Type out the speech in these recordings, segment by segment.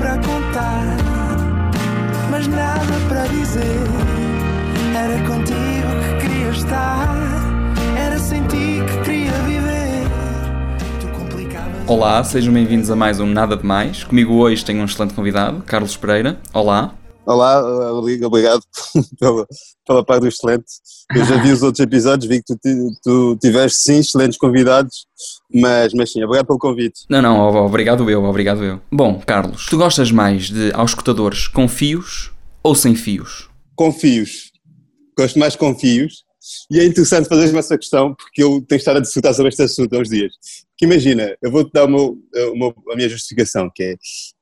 para contar, mas nada para dizer. Era contigo que queria estar, era sem ti que queria viver. Tu complicavas. Olá, sejam bem-vindos a mais um Nada de Mais. Comigo hoje tenho um excelente convidado, Carlos Pereira. Olá. Olá, Rodrigo, obrigado pela, pela parte do excelente. Eu já vi os outros episódios, vi que tu, tu tiveste sim excelentes convidados, mas, mas sim, obrigado pelo convite. Não, não, obrigado eu, obrigado eu. Bom, Carlos, tu gostas mais de auscultadores com fios ou sem fios? Com fios, gosto mais com fios, e é interessante fazeres-me essa questão porque eu tenho estado a discutir sobre este assunto há uns dias. Porque imagina, eu vou-te dar o meu- o meu- a minha justificação, que é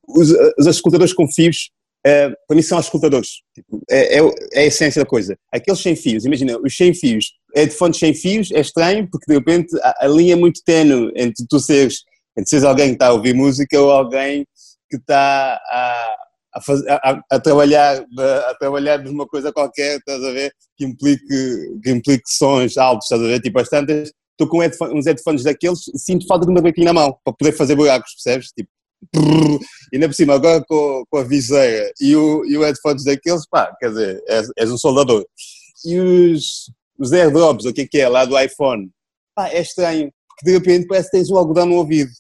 os, os auscultadores com fios, eh, para mim são auscultadores, Tipo, é, é, é a essência da coisa. Aqueles sem fios, imagina, os sem fios, é de fontes sem fios, é estranho porque de repente a, a linha é muito tenue entre tu seres, entre seres alguém que está a ouvir música ou alguém que está a, a, a- a- trabalhar, a trabalhar numa coisa qualquer, estás a ver, que implique, que implique sons altos, estás a ver, tipo as tantas, estou com headphone- uns headphones daqueles, sinto falta de uma bequinha na mão, para poder fazer buracos, percebes? Tipo, e ainda por cima, agora com, com a viseira e o, e o headphones daqueles, pá, quer dizer, és, és um soldador. E os, os airdrops, o que é que é, lá do iPhone, pá, é estranho, porque de repente parece que tens um algodão no ouvido.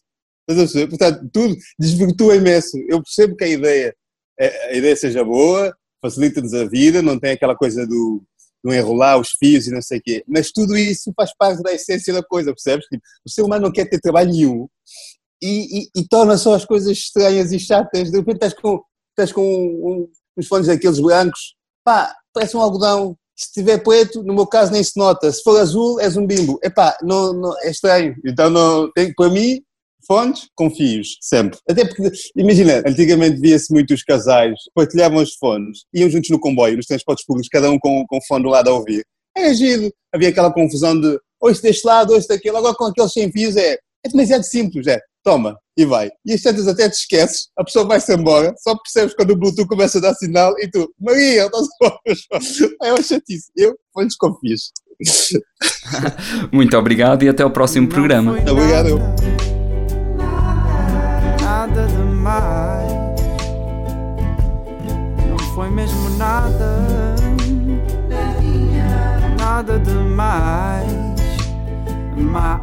Portanto, tudo desvirtua imenso. Eu percebo que a ideia, a ideia seja boa, facilita-nos a vida, não tem aquela coisa do, do enrolar os fios e não sei o quê, mas tudo isso faz parte da essência da coisa, percebes? Tipo, o ser humano não quer ter trabalho nenhum e, e, torna só as coisas estranhas e chatas. De repente estás com, estás com um- uns fones daqueles brancos, pá, parece um algodão. Se estiver preto, no meu caso nem se nota. Se for azul, és um bimbo. Epá, não, não, é estranho. Então, não, tem, para mim, fones com fios, sempre. Até porque, imagina, antigamente via-se muito os casais, partilhavam os fones, iam juntos no comboio, nos transportes públicos, cada um com, com o fone do lado a ouvir. Era giro. Havia aquela confusão de ouço deste lado, ouço daquele. Agora com aqueles sem fios é, é demasiado simples, é. Toma, e vai. E as tantas até te esqueces, a pessoa vai-se embora, só percebes quando o Bluetooth começa a dar sinal e tu, Maria, estás a É uma chatice. Eu, fones com fios. Muito obrigado e até ao próximo programa. Obrigado. eu. Nada demais. Não foi mesmo nada. Nada demais. Mais.